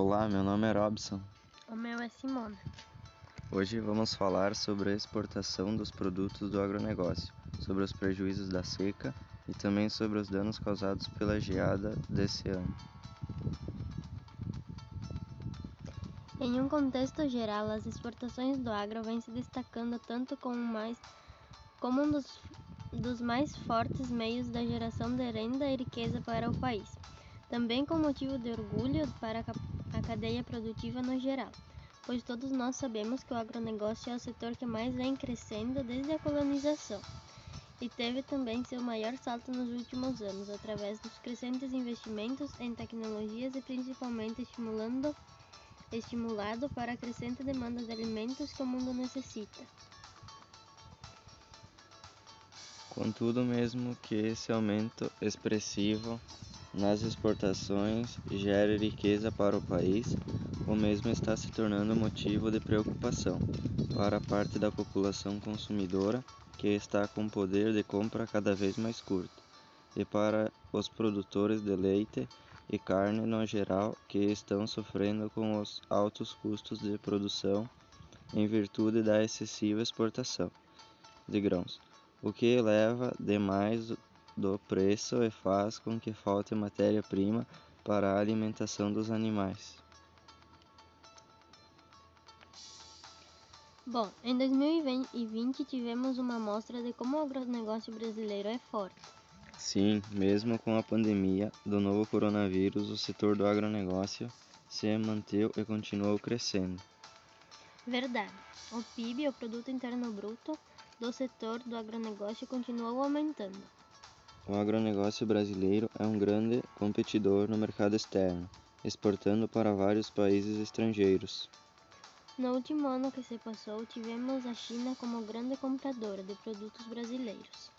Olá, meu nome é Robson. O meu é Simona. Hoje vamos falar sobre a exportação dos produtos do agronegócio, sobre os prejuízos da seca e também sobre os danos causados pela geada desse ano. Em um contexto geral, as exportações do agro vêm se destacando tanto como, mais, como um dos, dos mais fortes meios da geração de renda e riqueza para o país, também com motivo de orgulho para a cadeia produtiva no geral, pois todos nós sabemos que o agronegócio é o setor que mais vem crescendo desde a colonização e teve também seu maior salto nos últimos anos, através dos crescentes investimentos em tecnologias e principalmente estimulando estimulado para a crescente demanda de alimentos que o mundo necessita. Contudo, mesmo que esse aumento expressivo nas exportações gere riqueza para o país, o mesmo está se tornando motivo de preocupação para parte da população consumidora que está com poder de compra cada vez mais curto, e para os produtores de leite e carne no geral que estão sofrendo com os altos custos de produção em virtude da excessiva exportação de grãos, o que eleva demais do preço e faz com que falte matéria-prima para a alimentação dos animais. Bom, em 2020 tivemos uma amostra de como o agronegócio brasileiro é forte. Sim, mesmo com a pandemia do novo coronavírus, o setor do agronegócio se manteve e continuou crescendo. Verdade. O PIB, o Produto Interno Bruto, do setor do agronegócio continuou aumentando. O agronegócio brasileiro é um grande competidor no mercado externo, exportando para vários países estrangeiros. No último ano que se passou, tivemos a China como grande compradora de produtos brasileiros.